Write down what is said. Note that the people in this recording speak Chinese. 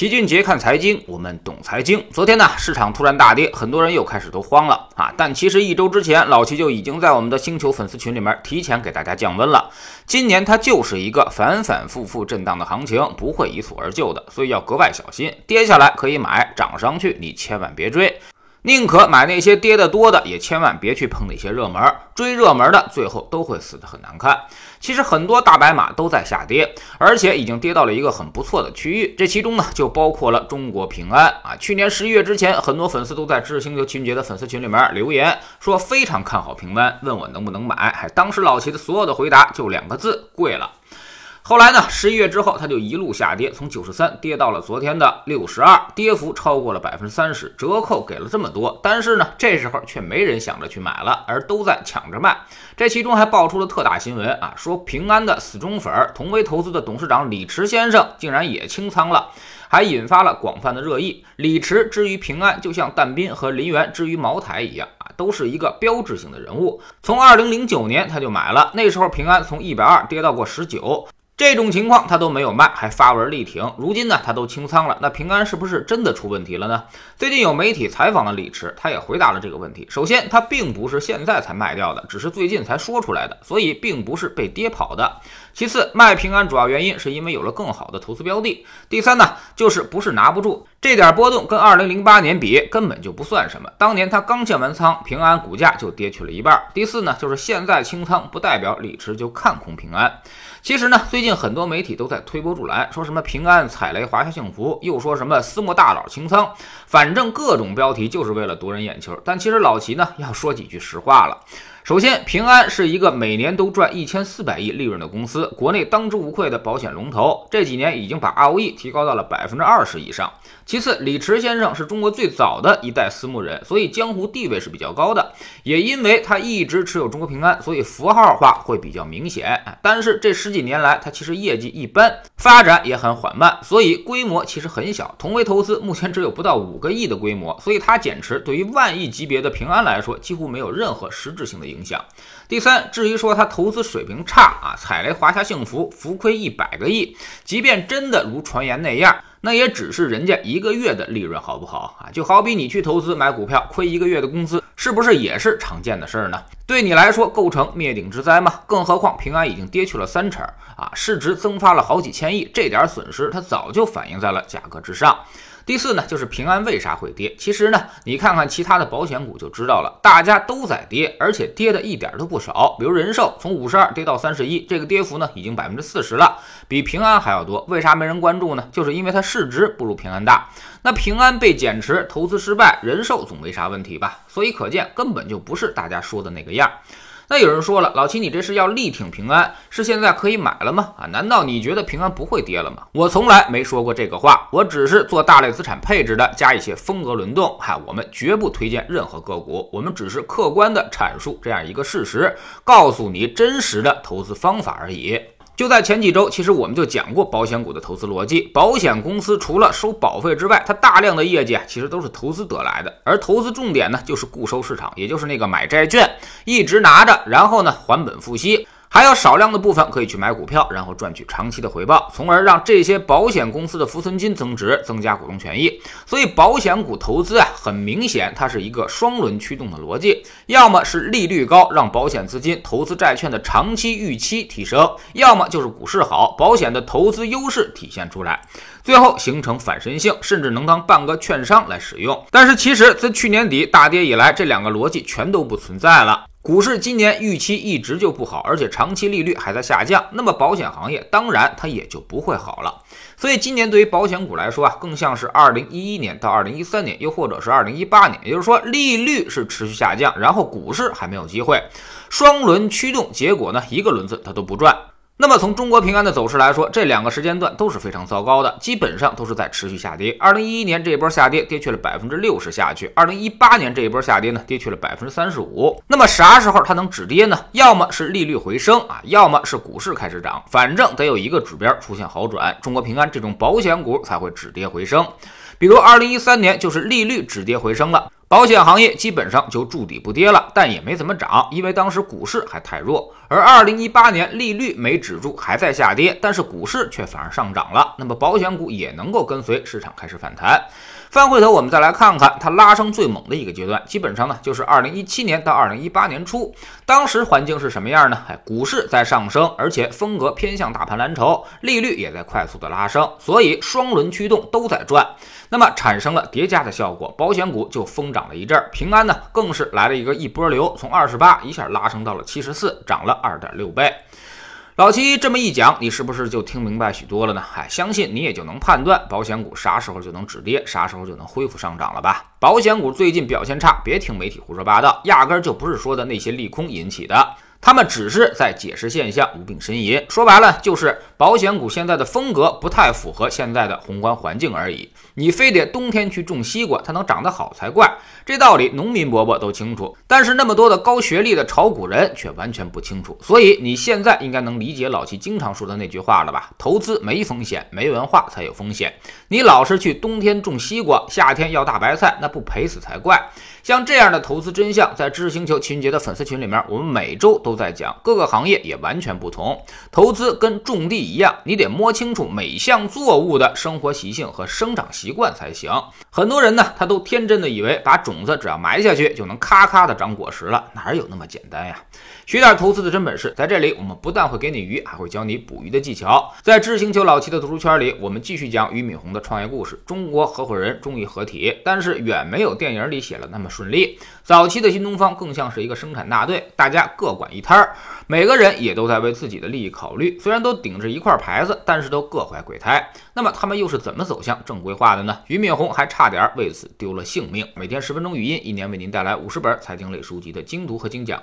齐俊杰看财经，我们懂财经。昨天呢，市场突然大跌，很多人又开始都慌了啊！但其实一周之前，老齐就已经在我们的星球粉丝群里面提前给大家降温了。今年它就是一个反反复复震荡的行情，不会一蹴而就的，所以要格外小心。跌下来可以买，涨上去你千万别追。宁可买那些跌得多的，也千万别去碰那些热门。追热门的，最后都会死得很难看。其实很多大白马都在下跌，而且已经跌到了一个很不错的区域。这其中呢，就包括了中国平安啊。去年十一月之前，很多粉丝都在知识星球秦杰的粉丝群里面留言，说非常看好平安，问我能不能买。还当时老齐的所有的回答就两个字：贵了。后来呢？十一月之后，它就一路下跌，从九十三跌到了昨天的六十二，跌幅超过了百分之三十，折扣给了这么多。但是呢，这时候却没人想着去买了，而都在抢着卖。这其中还爆出了特大新闻啊，说平安的死忠粉同为投资的董事长李驰先生竟然也清仓了，还引发了广泛的热议。李驰之于平安，就像但斌和林园之于茅台一样啊，都是一个标志性的人物。从二零零九年他就买了，那时候平安从一百二跌到过十九。这种情况他都没有卖，还发文力挺。如今呢，他都清仓了，那平安是不是真的出问题了呢？最近有媒体采访了李驰，他也回答了这个问题。首先，他并不是现在才卖掉的，只是最近才说出来的，所以并不是被跌跑的。其次，卖平安主要原因是因为有了更好的投资标的。第三呢，就是不是拿不住，这点波动跟二零零八年比根本就不算什么。当年他刚建完仓，平安股价就跌去了一半。第四呢，就是现在清仓不代表李驰就看空平安。其实呢，最近很多媒体都在推波助澜，说什么平安踩雷华夏幸福，又说什么私募大佬清仓，反正各种标题就是为了夺人眼球。但其实老齐呢要说几句实话了。首先，平安是一个每年都赚一千四百亿利润的公司，国内当之无愧的保险龙头，这几年已经把 ROE 提高到了百分之二十以上。其次，李驰先生是中国最早的一代私募人，所以江湖地位是比较高的。也因为他一直持有中国平安，所以符号化会比较明显。但是这十几年来，他其实业绩一般，发展也很缓慢，所以规模其实很小。同为投资，目前只有不到五个亿的规模，所以他减持对于万亿级别的平安来说，几乎没有任何实质性的。影响。影响第三，至于说他投资水平差啊，踩雷华夏幸福浮亏一百个亿，即便真的如传言那样，那也只是人家一个月的利润，好不好啊？就好比你去投资买股票，亏一个月的工资，是不是也是常见的事儿呢？对你来说构成灭顶之灾吗？更何况平安已经跌去了三成啊，市值增发了好几千亿，这点损失它早就反映在了价格之上。第四呢，就是平安为啥会跌？其实呢，你看看其他的保险股就知道了，大家都在跌，而且跌的一点都不少。比如人寿从五十二跌到三十一，这个跌幅呢已经百分之四十了，比平安还要多。为啥没人关注呢？就是因为它市值不如平安大。那平安被减持，投资失败，人寿总没啥问题吧？所以可见根本就不是大家说的那个样。那有人说了，老齐，你这是要力挺平安，是现在可以买了吗？啊，难道你觉得平安不会跌了吗？我从来没说过这个话，我只是做大类资产配置的，加一些风格轮动。哈，我们绝不推荐任何个股，我们只是客观的阐述这样一个事实，告诉你真实的投资方法而已。就在前几周，其实我们就讲过保险股的投资逻辑。保险公司除了收保费之外，它大量的业绩啊，其实都是投资得来的。而投资重点呢，就是固收市场，也就是那个买债券，一直拿着，然后呢还本付息。还有少量的部分可以去买股票，然后赚取长期的回报，从而让这些保险公司的浮存金增值，增加股东权益。所以保险股投资啊，很明显它是一个双轮驱动的逻辑，要么是利率高，让保险资金投资债券的长期预期提升；要么就是股市好，保险的投资优势体现出来，最后形成反身性，甚至能当半个券商来使用。但是其实自去年底大跌以来，这两个逻辑全都不存在了。股市今年预期一直就不好，而且长期利率还在下降，那么保险行业当然它也就不会好了。所以今年对于保险股来说啊，更像是二零一一年到二零一三年，又或者是二零一八年，也就是说利率是持续下降，然后股市还没有机会，双轮驱动，结果呢一个轮子它都不转。那么从中国平安的走势来说，这两个时间段都是非常糟糕的，基本上都是在持续下跌。二零一一年这一波下跌，跌去了百分之六十下去；二零一八年这一波下跌呢，跌去了百分之三十五。那么啥时候它能止跌呢？要么是利率回升啊，要么是股市开始涨，反正得有一个指标出现好转，中国平安这种保险股才会止跌回升。比如二零一三年就是利率止跌回升了。保险行业基本上就筑底不跌了，但也没怎么涨，因为当时股市还太弱。而二零一八年利率没止住，还在下跌，但是股市却反而上涨了，那么保险股也能够跟随市场开始反弹。翻回头，我们再来看看它拉升最猛的一个阶段，基本上呢就是二零一七年到二零一八年初，当时环境是什么样呢？哎，股市在上升，而且风格偏向大盘蓝筹，利率也在快速的拉升，所以双轮驱动都在转，那么产生了叠加的效果，保险股就疯涨了一阵儿，平安呢更是来了一个一波流，从二十八一下拉升到了七十四，涨了二点六倍。老七这么一讲，你是不是就听明白许多了呢？哎，相信你也就能判断保险股啥时候就能止跌，啥时候就能恢复上涨了吧？保险股最近表现差，别听媒体胡说八道，压根儿就不是说的那些利空引起的。他们只是在解释现象，无病呻吟。说白了，就是保险股现在的风格不太符合现在的宏观环境而已。你非得冬天去种西瓜，它能长得好才怪。这道理农民伯伯都清楚，但是那么多的高学历的炒股人却完全不清楚。所以你现在应该能理解老七经常说的那句话了吧？投资没风险，没文化才有风险。你老是去冬天种西瓜，夏天要大白菜，那不赔死才怪。像这样的投资真相，在知识星球秦杰的粉丝群里面，我们每周都都在讲。各个行业也完全不同，投资跟种地一样，你得摸清楚每项作物的生活习性和生长习惯才行。很多人呢，他都天真的以为把种子只要埋下去，就能咔咔的长果实了，哪有那么简单呀？学点投资的真本事，在这里我们不但会给你鱼，还会教你捕鱼的技巧。在知星球老七的读书圈里，我们继续讲俞敏洪的创业故事。中国合伙人终于合体，但是远没有电影里写了那么顺利。早期的新东方更像是一个生产大队，大家各管一摊儿，每个人也都在为自己的利益考虑。虽然都顶着一块牌子，但是都各怀鬼胎。那么他们又是怎么走向正规化的呢？俞敏洪还差点为此丢了性命。每天十分钟语音，一年为您带来五十本财经类书籍的精读和精讲。